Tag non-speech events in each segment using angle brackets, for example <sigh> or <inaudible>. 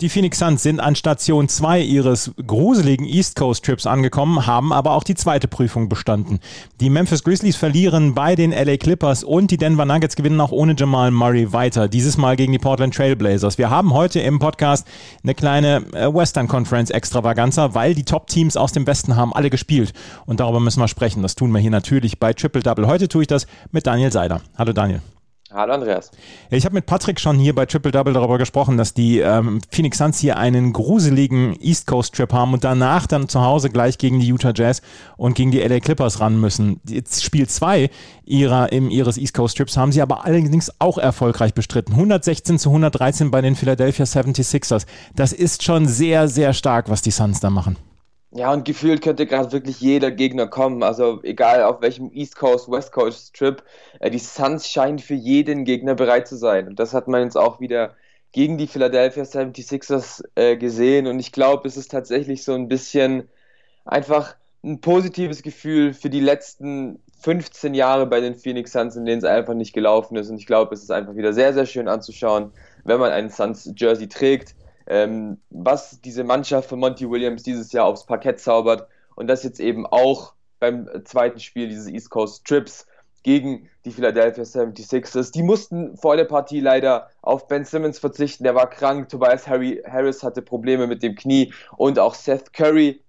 Die Phoenix Suns sind an Station 2 ihres gruseligen East Coast Trips angekommen, haben aber auch die zweite Prüfung bestanden. Die Memphis Grizzlies verlieren bei den LA Clippers und die Denver Nuggets gewinnen auch ohne Jamal Murray weiter. Dieses Mal gegen die Portland Trailblazers. Wir haben heute im Podcast eine kleine äh, Western Conference Extravaganza, weil die Top-Teams aus dem Westen haben alle gespielt. Und darüber müssen wir sprechen. Das tun wir hier natürlich bei Triple Double. Heute tue ich das mit Daniel Seider. Hallo Daniel. Hallo Andreas. Ich habe mit Patrick schon hier bei Triple Double darüber gesprochen, dass die ähm, Phoenix Suns hier einen gruseligen East Coast Trip haben und danach dann zu Hause gleich gegen die Utah Jazz und gegen die LA Clippers ran müssen. Jetzt Spiel 2 ihrer, im, ihres East Coast Trips haben sie aber allerdings auch erfolgreich bestritten. 116 zu 113 bei den Philadelphia 76ers. Das ist schon sehr, sehr stark, was die Suns da machen. Ja, und gefühlt könnte gerade wirklich jeder Gegner kommen. Also egal auf welchem East Coast, West Coast Trip, äh, die Suns scheinen für jeden Gegner bereit zu sein. Und das hat man jetzt auch wieder gegen die Philadelphia 76ers äh, gesehen. Und ich glaube, es ist tatsächlich so ein bisschen einfach ein positives Gefühl für die letzten 15 Jahre bei den Phoenix Suns, in denen es einfach nicht gelaufen ist. Und ich glaube, es ist einfach wieder sehr, sehr schön anzuschauen, wenn man einen Suns Jersey trägt ähm, was diese Mannschaft von Monty Williams dieses Jahr aufs Parkett zaubert. Und das jetzt eben auch beim zweiten Spiel dieses East Coast Trips gegen die Philadelphia 76ers. Die mussten vor der Partie leider auf Ben Simmons verzichten, der war krank, Tobias Harris hatte Probleme mit dem Knie. Und auch Seth Curry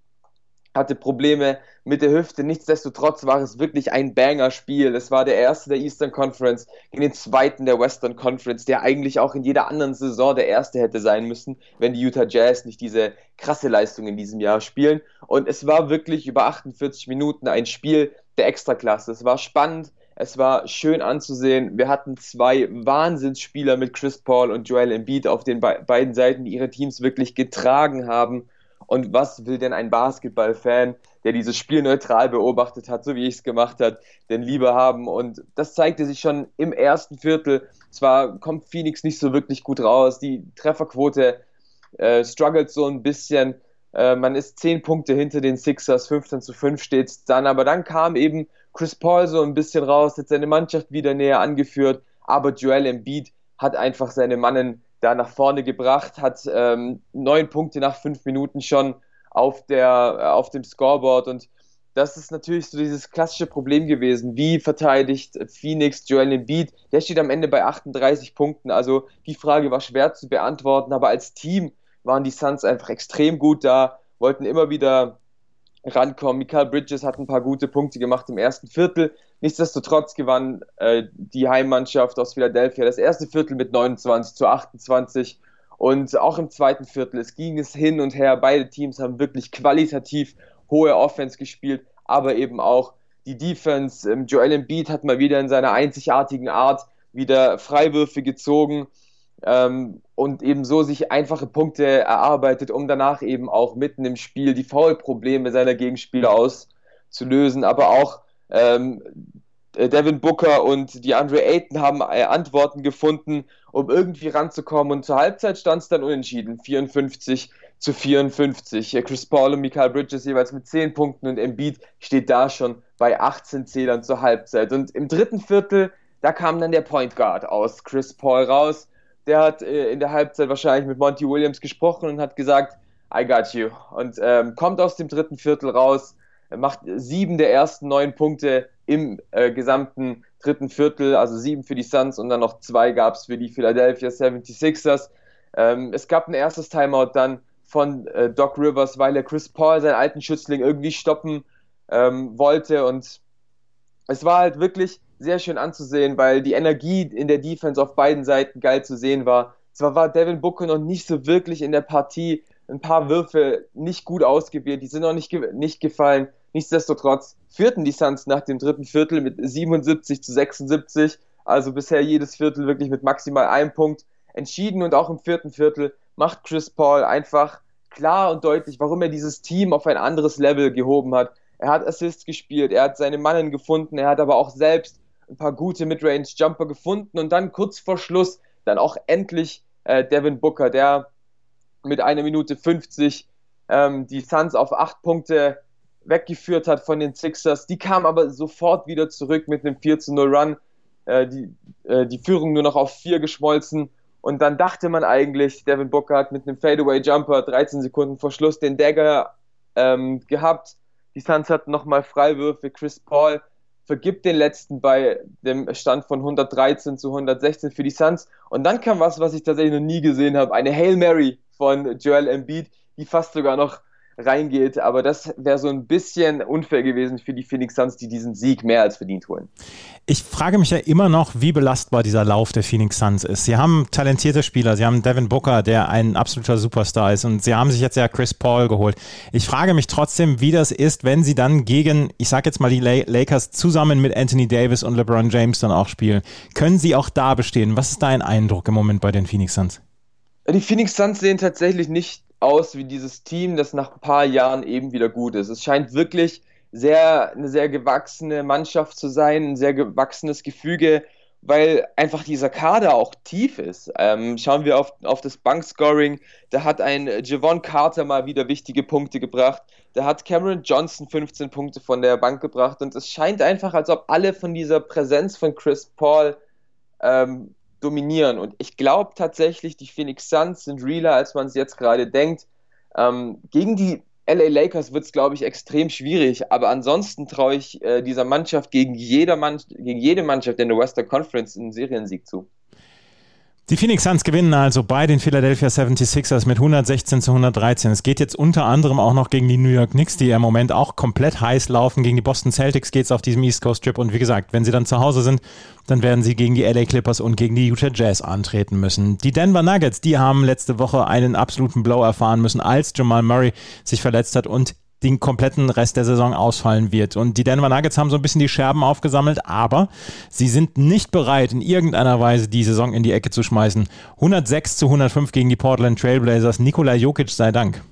hatte Probleme mit der Hüfte. Nichtsdestotrotz war es wirklich ein Banger-Spiel. Es war der erste der Eastern Conference gegen den zweiten der Western Conference, der eigentlich auch in jeder anderen Saison der erste hätte sein müssen, wenn die Utah Jazz nicht diese krasse Leistung in diesem Jahr spielen. Und es war wirklich über 48 Minuten ein Spiel der Extraklasse. Es war spannend. Es war schön anzusehen. Wir hatten zwei Wahnsinnsspieler mit Chris Paul und Joel Embiid auf den be beiden Seiten, die ihre Teams wirklich getragen haben. Und was will denn ein Basketballfan, der dieses Spiel neutral beobachtet hat, so wie ich es gemacht habe, denn lieber haben? Und das zeigte sich schon im ersten Viertel. Zwar kommt Phoenix nicht so wirklich gut raus, die Trefferquote äh, struggelt so ein bisschen. Äh, man ist 10 Punkte hinter den Sixers, 15 zu 5 steht dann. Aber dann kam eben Chris Paul so ein bisschen raus, hat seine Mannschaft wieder näher angeführt. Aber Joel Embiid hat einfach seine Mannen da nach vorne gebracht, hat ähm, neun Punkte nach fünf Minuten schon auf, der, äh, auf dem Scoreboard und das ist natürlich so dieses klassische Problem gewesen. Wie verteidigt Phoenix Joel Embiid? Der steht am Ende bei 38 Punkten. Also die Frage war schwer zu beantworten, aber als Team waren die Suns einfach extrem gut da, wollten immer wieder rankommen. Michael Bridges hat ein paar gute Punkte gemacht im ersten Viertel. Nichtsdestotrotz gewann äh, die Heimmannschaft aus Philadelphia das erste Viertel mit 29 zu 28. Und auch im zweiten Viertel, es ging es hin und her. Beide Teams haben wirklich qualitativ hohe Offense gespielt, aber eben auch die Defense. Ähm, Joel Embiid hat mal wieder in seiner einzigartigen Art wieder Freiwürfe gezogen ähm, und eben so sich einfache Punkte erarbeitet, um danach eben auch mitten im Spiel die Foul-Probleme seiner Gegenspieler auszulösen, aber auch ähm, Devin Booker und die Andre Ayton haben äh, Antworten gefunden, um irgendwie ranzukommen. Und zur Halbzeit stand es dann unentschieden, 54 zu 54. Chris Paul und Michael Bridges jeweils mit 10 Punkten und Embiid steht da schon bei 18 Zählern zur Halbzeit. Und im dritten Viertel, da kam dann der Point Guard aus Chris Paul raus. Der hat äh, in der Halbzeit wahrscheinlich mit Monty Williams gesprochen und hat gesagt, I got you. Und ähm, kommt aus dem dritten Viertel raus, macht sieben der ersten neun Punkte im äh, gesamten dritten Viertel, also sieben für die Suns und dann noch zwei gab es für die Philadelphia 76ers. Ähm, es gab ein erstes Timeout dann von äh, Doc Rivers, weil er Chris Paul, seinen alten Schützling, irgendwie stoppen ähm, wollte und es war halt wirklich sehr schön anzusehen, weil die Energie in der Defense auf beiden Seiten geil zu sehen war. Zwar war Devin Booker noch nicht so wirklich in der Partie, ein paar Würfe nicht gut ausgewählt, die sind noch nicht, ge nicht gefallen. Nichtsdestotrotz führten die Suns nach dem dritten Viertel mit 77 zu 76, also bisher jedes Viertel wirklich mit maximal einem Punkt entschieden und auch im vierten Viertel macht Chris Paul einfach klar und deutlich, warum er dieses Team auf ein anderes Level gehoben hat. Er hat Assists gespielt, er hat seine Mannen gefunden, er hat aber auch selbst ein paar gute Midrange-Jumper gefunden und dann kurz vor Schluss dann auch endlich äh, Devin Booker, der mit einer Minute 50 ähm, die Suns auf acht Punkte weggeführt hat von den Sixers. Die kam aber sofort wieder zurück mit einem 4 zu 0 Run. Äh, die, äh, die Führung nur noch auf 4 geschmolzen. Und dann dachte man eigentlich, Devin Booker hat mit einem Fadeaway Jumper 13 Sekunden vor Schluss den Dagger ähm, gehabt. Die Suns hatten nochmal Freiwürfe. Chris Paul vergibt den letzten bei dem Stand von 113 zu 116 für die Suns. Und dann kam was, was ich tatsächlich noch nie gesehen habe. Eine Hail Mary von Joel Embiid, die fast sogar noch reingeht. Aber das wäre so ein bisschen unfair gewesen für die Phoenix Suns, die diesen Sieg mehr als verdient holen. Ich frage mich ja immer noch, wie belastbar dieser Lauf der Phoenix Suns ist. Sie haben talentierte Spieler, sie haben Devin Booker, der ein absoluter Superstar ist und sie haben sich jetzt ja Chris Paul geholt. Ich frage mich trotzdem, wie das ist, wenn sie dann gegen, ich sage jetzt mal die Lakers zusammen mit Anthony Davis und LeBron James dann auch spielen. Können sie auch da bestehen? Was ist dein Eindruck im Moment bei den Phoenix Suns? Die Phoenix Suns sehen tatsächlich nicht aus wie dieses Team, das nach ein paar Jahren eben wieder gut ist. Es scheint wirklich sehr, eine sehr gewachsene Mannschaft zu sein, ein sehr gewachsenes Gefüge, weil einfach dieser Kader auch tief ist. Ähm, schauen wir auf, auf das Bankscoring, da hat ein Javon Carter mal wieder wichtige Punkte gebracht, da hat Cameron Johnson 15 Punkte von der Bank gebracht und es scheint einfach, als ob alle von dieser Präsenz von Chris Paul ähm, dominieren. Und ich glaube tatsächlich, die Phoenix Suns sind realer, als man es jetzt gerade denkt. Ähm, gegen die LA Lakers wird es, glaube ich, extrem schwierig, aber ansonsten traue ich äh, dieser Mannschaft gegen, jeder Mann, gegen jede Mannschaft in der Western Conference einen Seriensieg zu. Die Phoenix Suns gewinnen also bei den Philadelphia 76ers mit 116 zu 113. Es geht jetzt unter anderem auch noch gegen die New York Knicks, die im Moment auch komplett heiß laufen. Gegen die Boston Celtics geht es auf diesem East Coast Trip. Und wie gesagt, wenn sie dann zu Hause sind, dann werden sie gegen die LA Clippers und gegen die Utah Jazz antreten müssen. Die Denver Nuggets, die haben letzte Woche einen absoluten Blow erfahren müssen, als Jamal Murray sich verletzt hat und den kompletten Rest der Saison ausfallen wird. Und die Denver Nuggets haben so ein bisschen die Scherben aufgesammelt, aber sie sind nicht bereit, in irgendeiner Weise die Saison in die Ecke zu schmeißen. 106 zu 105 gegen die Portland Trailblazers. Nikola Jokic sei Dank.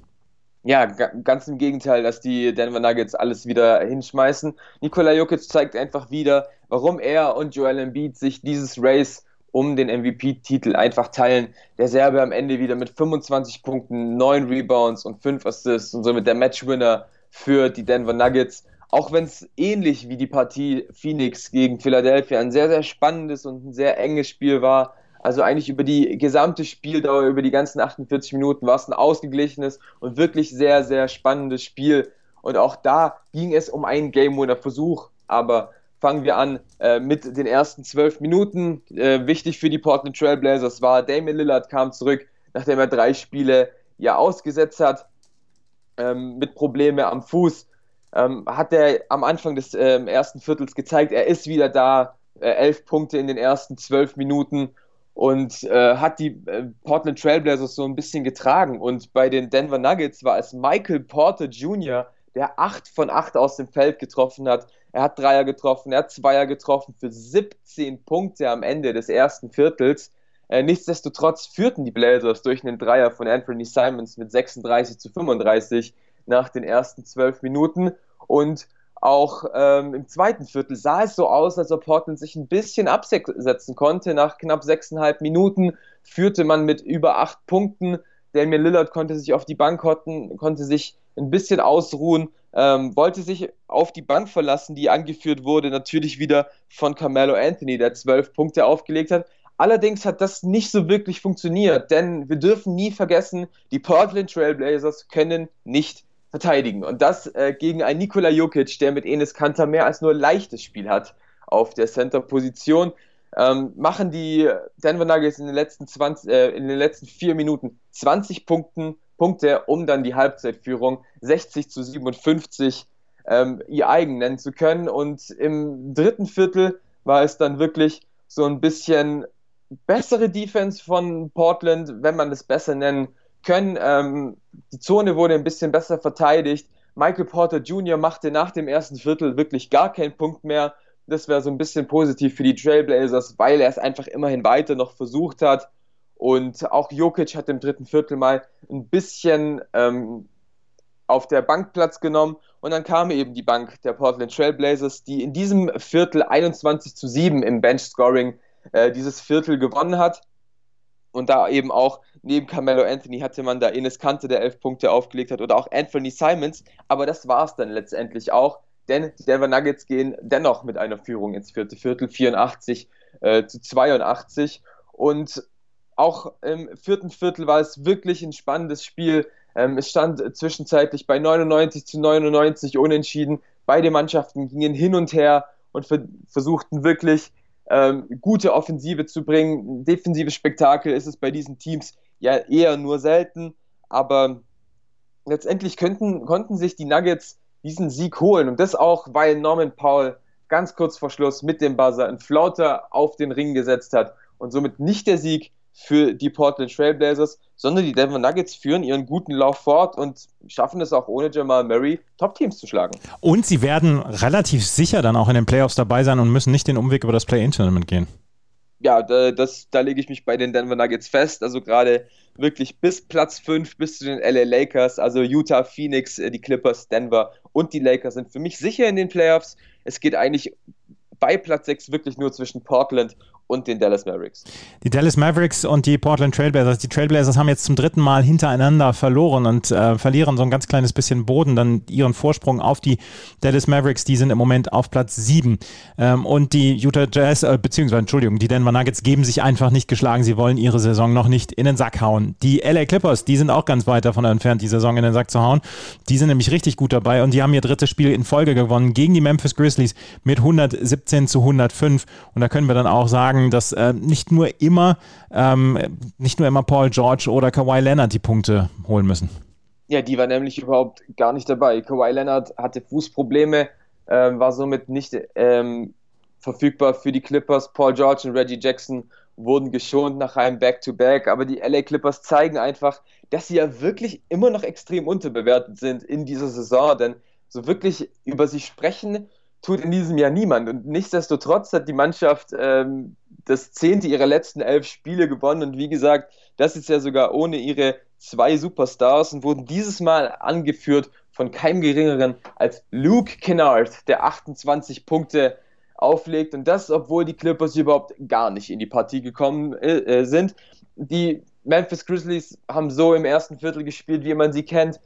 Ja, ganz im Gegenteil, dass die Denver Nuggets alles wieder hinschmeißen. Nikola Jokic zeigt einfach wieder, warum er und Joel Embiid sich dieses Race um den MVP-Titel einfach teilen. Der Serbe am Ende wieder mit 25 Punkten, 9 Rebounds und 5 Assists und somit der Matchwinner für die Denver Nuggets. Auch wenn es ähnlich wie die Partie Phoenix gegen Philadelphia ein sehr, sehr spannendes und ein sehr enges Spiel war. Also eigentlich über die gesamte Spieldauer, über die ganzen 48 Minuten war es ein ausgeglichenes und wirklich sehr, sehr spannendes Spiel. Und auch da ging es um einen Game-Winner-Versuch. Aber fangen wir an äh, mit den ersten zwölf Minuten. Äh, wichtig für die Portland Trailblazers war, Damian Lillard kam zurück, nachdem er drei Spiele ja ausgesetzt hat, ähm, mit Probleme am Fuß. Ähm, hat er am Anfang des ähm, ersten Viertels gezeigt, er ist wieder da, äh, elf Punkte in den ersten zwölf Minuten und äh, hat die äh, Portland Trailblazers so ein bisschen getragen. Und bei den Denver Nuggets war es Michael Porter Jr., der acht von acht aus dem Feld getroffen hat, er hat Dreier getroffen, er hat Zweier getroffen für 17 Punkte am Ende des ersten Viertels. Äh, nichtsdestotrotz führten die Blazers durch einen Dreier von Anthony Simons mit 36 zu 35 nach den ersten zwölf Minuten. Und auch ähm, im zweiten Viertel sah es so aus, als ob Portland sich ein bisschen absetzen konnte. Nach knapp sechseinhalb Minuten führte man mit über acht Punkten. Damian Lillard konnte sich auf die Bank hotten, konnte sich ein bisschen ausruhen ähm, wollte sich auf die Bank verlassen, die angeführt wurde, natürlich wieder von Carmelo Anthony, der zwölf Punkte aufgelegt hat. Allerdings hat das nicht so wirklich funktioniert, denn wir dürfen nie vergessen, die Portland Trailblazers können nicht verteidigen. Und das äh, gegen einen Nikola Jokic, der mit Enes Kanter mehr als nur leichtes Spiel hat auf der Center-Position. Ähm, machen die Denver Nuggets in den letzten 20, äh, in den letzten vier Minuten 20 Punkten, Punkte, um dann die Halbzeitführung 60 zu 57 ähm, ihr eigen nennen zu können. Und im dritten Viertel war es dann wirklich so ein bisschen bessere Defense von Portland, wenn man das besser nennen können. Ähm, die Zone wurde ein bisschen besser verteidigt. Michael Porter Jr. machte nach dem ersten Viertel wirklich gar keinen Punkt mehr. Das wäre so ein bisschen positiv für die Trailblazers, weil er es einfach immerhin weiter noch versucht hat. Und auch Jokic hat im dritten Viertel mal ein bisschen ähm, auf der Bank Platz genommen. Und dann kam eben die Bank der Portland Trailblazers, die in diesem Viertel 21 zu 7 im Bench-Scoring äh, dieses Viertel gewonnen hat. und da eben auch neben Carmelo Anthony hatte man da Enes Kante, der elf Punkte aufgelegt hat, oder auch Anthony Simons. Aber das war es dann letztendlich auch, denn die Denver Nuggets gehen dennoch mit einer Führung ins vierte Viertel, 84 äh, zu 82. Und auch im vierten Viertel war es wirklich ein spannendes Spiel. Ähm, es stand zwischenzeitlich bei 99 zu 99 unentschieden. Beide Mannschaften gingen hin und her und versuchten wirklich ähm, gute Offensive zu bringen. Defensives Spektakel ist es bei diesen Teams ja eher nur selten, aber letztendlich könnten, konnten sich die Nuggets diesen Sieg holen und das auch, weil Norman Paul ganz kurz vor Schluss mit dem Buzzer einen Flauter auf den Ring gesetzt hat und somit nicht der Sieg für die Portland Trailblazers, sondern die Denver Nuggets führen ihren guten Lauf fort und schaffen es auch ohne Jamal Murray, Top-Teams zu schlagen. Und sie werden relativ sicher dann auch in den Playoffs dabei sein und müssen nicht den Umweg über das Play-In-Tournament gehen. Ja, da, das, da lege ich mich bei den Denver Nuggets fest. Also gerade wirklich bis Platz 5, bis zu den LA Lakers, also Utah, Phoenix, äh, die Clippers, Denver und die Lakers sind für mich sicher in den Playoffs. Es geht eigentlich bei Platz 6 wirklich nur zwischen Portland und den Dallas Mavericks. Die Dallas Mavericks und die Portland Trailblazers. Die Trailblazers haben jetzt zum dritten Mal hintereinander verloren und äh, verlieren so ein ganz kleines bisschen Boden, dann ihren Vorsprung auf die Dallas Mavericks. Die sind im Moment auf Platz 7. Ähm, und die Utah Jazz, äh, beziehungsweise, Entschuldigung, die Denver Nuggets geben sich einfach nicht geschlagen. Sie wollen ihre Saison noch nicht in den Sack hauen. Die LA Clippers, die sind auch ganz weit davon entfernt, die Saison in den Sack zu hauen. Die sind nämlich richtig gut dabei und die haben ihr drittes Spiel in Folge gewonnen gegen die Memphis Grizzlies mit 117 zu 105. Und da können wir dann auch sagen, sagen, dass äh, nicht nur immer ähm, nicht nur immer Paul George oder Kawhi Leonard die Punkte holen müssen. Ja, die war nämlich überhaupt gar nicht dabei. Kawhi Leonard hatte Fußprobleme, äh, war somit nicht ähm, verfügbar für die Clippers. Paul George und Reggie Jackson wurden geschont nach einem Back-to-Back, -Back, aber die LA Clippers zeigen einfach, dass sie ja wirklich immer noch extrem unterbewertet sind in dieser Saison, denn so wirklich über sie sprechen tut in diesem Jahr niemand. Und nichtsdestotrotz hat die Mannschaft ähm, das zehnte ihrer letzten elf Spiele gewonnen. Und wie gesagt, das ist ja sogar ohne ihre zwei Superstars und wurden dieses Mal angeführt von keinem geringeren als Luke Kennard, der 28 Punkte auflegt. Und das, obwohl die Clippers überhaupt gar nicht in die Partie gekommen äh, sind. Die Memphis Grizzlies haben so im ersten Viertel gespielt, wie man sie kennt.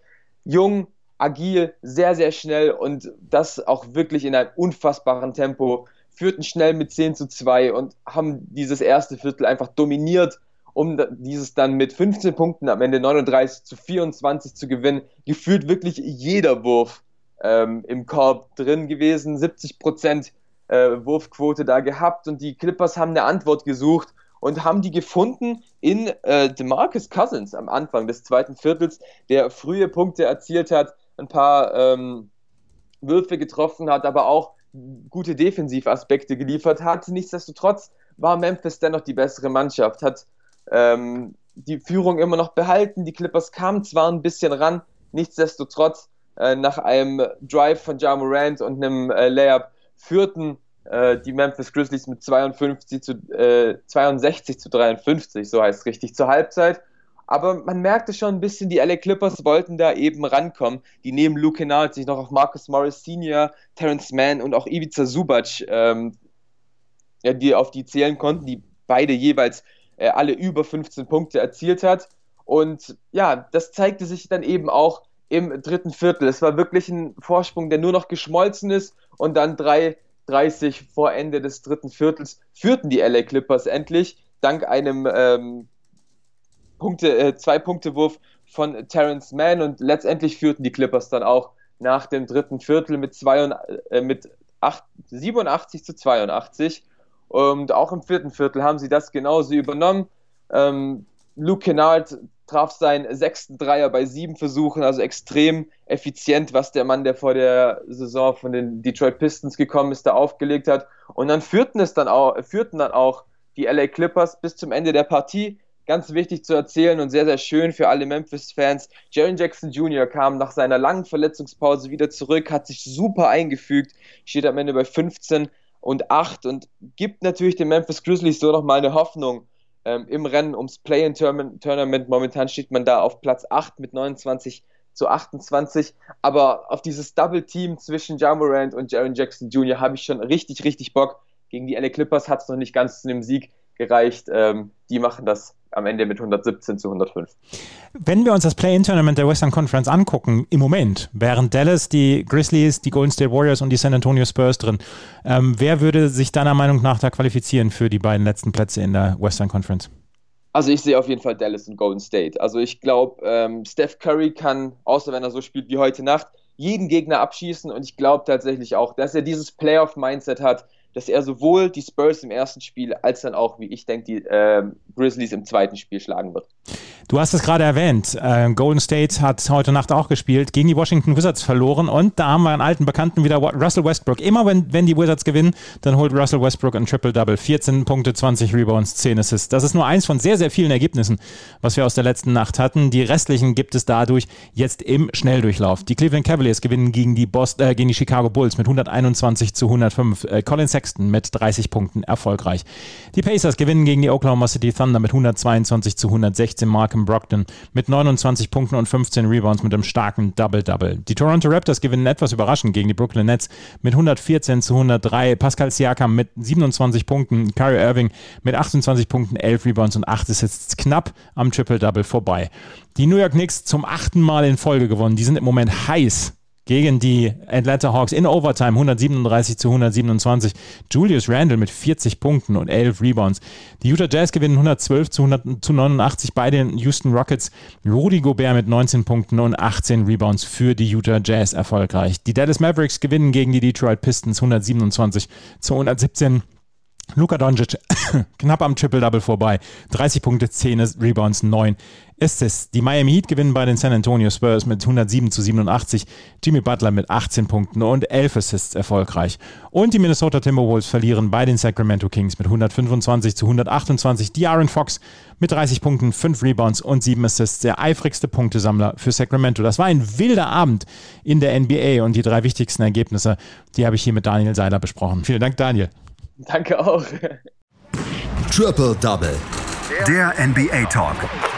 Jung, agil, sehr, sehr schnell und das auch wirklich in einem unfassbaren Tempo. Führten schnell mit 10 zu 2 und haben dieses erste Viertel einfach dominiert, um dieses dann mit 15 Punkten am Ende 39 zu 24 zu gewinnen. Gefühlt wirklich jeder Wurf ähm, im Korb drin gewesen, 70 Prozent äh, Wurfquote da gehabt und die Clippers haben eine Antwort gesucht und haben die gefunden in äh, DeMarcus Cousins am Anfang des zweiten Viertels, der frühe Punkte erzielt hat, ein paar ähm, Würfe getroffen hat, aber auch gute Defensivaspekte geliefert hat. Nichtsdestotrotz war Memphis dennoch die bessere Mannschaft, hat ähm, die Führung immer noch behalten. Die Clippers kamen zwar ein bisschen ran, nichtsdestotrotz äh, nach einem Drive von Ja Morant und einem äh, Layup führten äh, die Memphis Grizzlies mit 52 zu, 62 äh, zu 53, so heißt es richtig, zur Halbzeit. Aber man merkte schon ein bisschen, die LA Clippers wollten da eben rankommen. Die neben Luke Kennard sich noch auf Marcus Morris Sr., Terrence Mann und auch Ivica Subac, ähm, ja, die auf die zählen konnten, die beide jeweils äh, alle über 15 Punkte erzielt hat. Und ja, das zeigte sich dann eben auch im dritten Viertel. Es war wirklich ein Vorsprung, der nur noch geschmolzen ist und dann 3,30 vor Ende des dritten Viertels führten die LA Clippers endlich dank einem ähm, Punkte, äh, zwei Punkte Wurf von Terrence Mann und letztendlich führten die Clippers dann auch nach dem dritten Viertel mit, zwei und, äh, mit 8, 87 zu 82. Und auch im vierten Viertel haben sie das genauso übernommen. Ähm, Luke Kennard traf seinen sechsten Dreier bei sieben Versuchen, also extrem effizient, was der Mann, der vor der Saison von den Detroit Pistons gekommen ist, da aufgelegt hat. Und dann führten es dann auch, führten dann auch die LA Clippers bis zum Ende der Partie ganz wichtig zu erzählen und sehr, sehr schön für alle Memphis-Fans. Jaron Jackson Jr. kam nach seiner langen Verletzungspause wieder zurück, hat sich super eingefügt, steht am Ende bei 15 und 8 und gibt natürlich den Memphis Grizzlies so nochmal eine Hoffnung ähm, im Rennen ums Play-in-Tournament. Momentan steht man da auf Platz 8 mit 29 zu 28, aber auf dieses Double-Team zwischen Jamorant und Jaron Jackson Jr. habe ich schon richtig, richtig Bock. Gegen die LA Clippers hat es noch nicht ganz zu einem Sieg gereicht. Ähm, die machen das am Ende mit 117 zu 105. Wenn wir uns das Play-In-Tournament der Western Conference angucken, im Moment, wären Dallas, die Grizzlies, die Golden State Warriors und die San Antonio Spurs drin, ähm, wer würde sich deiner Meinung nach da qualifizieren für die beiden letzten Plätze in der Western Conference? Also ich sehe auf jeden Fall Dallas und Golden State. Also ich glaube, ähm, Steph Curry kann, außer wenn er so spielt wie heute Nacht, jeden Gegner abschießen und ich glaube tatsächlich auch, dass er dieses Playoff-Mindset hat, dass er sowohl die Spurs im ersten Spiel als dann auch, wie ich denke, die äh, Grizzlies im zweiten Spiel schlagen wird. Du hast es gerade erwähnt. Äh, Golden State hat heute Nacht auch gespielt, gegen die Washington Wizards verloren und da haben wir einen alten Bekannten wieder, Russell Westbrook. Immer wenn, wenn die Wizards gewinnen, dann holt Russell Westbrook ein Triple-Double. 14 Punkte, 20 Rebounds, 10 Assists. Das ist nur eins von sehr, sehr vielen Ergebnissen, was wir aus der letzten Nacht hatten. Die restlichen gibt es dadurch jetzt im Schnelldurchlauf. Die Cleveland Cavaliers gewinnen gegen die, Boston, äh, gegen die Chicago Bulls mit 121 zu 105. Äh, Colin Sexton mit 30 Punkten erfolgreich. Die Pacers gewinnen gegen die Oklahoma City Thunder mit 122 zu 116. Markham Brogdon mit 29 Punkten und 15 Rebounds mit einem starken Double-Double. Die Toronto Raptors gewinnen etwas überraschend gegen die Brooklyn Nets mit 114 zu 103. Pascal Siakam mit 27 Punkten, Kyrie Irving mit 28 Punkten, 11 Rebounds und 8 Assists knapp am Triple-Double vorbei. Die New York Knicks zum achten Mal in Folge gewonnen. Die sind im Moment heiß gegen die Atlanta Hawks in Overtime 137 zu 127. Julius Randle mit 40 Punkten und 11 Rebounds. Die Utah Jazz gewinnen 112 zu, 100, zu 89 bei den Houston Rockets. Rudy Gobert mit 19 Punkten und 18 Rebounds für die Utah Jazz erfolgreich. Die Dallas Mavericks gewinnen gegen die Detroit Pistons 127 zu 117. Luka Doncic <coughs> knapp am Triple-Double vorbei. 30 Punkte, 10 Rebounds, 9 Assists. Die Miami Heat gewinnen bei den San Antonio Spurs mit 107 zu 87. Jimmy Butler mit 18 Punkten und 11 Assists erfolgreich. Und die Minnesota Timberwolves verlieren bei den Sacramento Kings mit 125 zu 128. Die Aaron Fox mit 30 Punkten, 5 Rebounds und 7 Assists. Der eifrigste Punktesammler für Sacramento. Das war ein wilder Abend in der NBA und die drei wichtigsten Ergebnisse, die habe ich hier mit Daniel Seiler besprochen. Vielen Dank, Daniel. Danke auch. Triple Double. Der NBA Talk.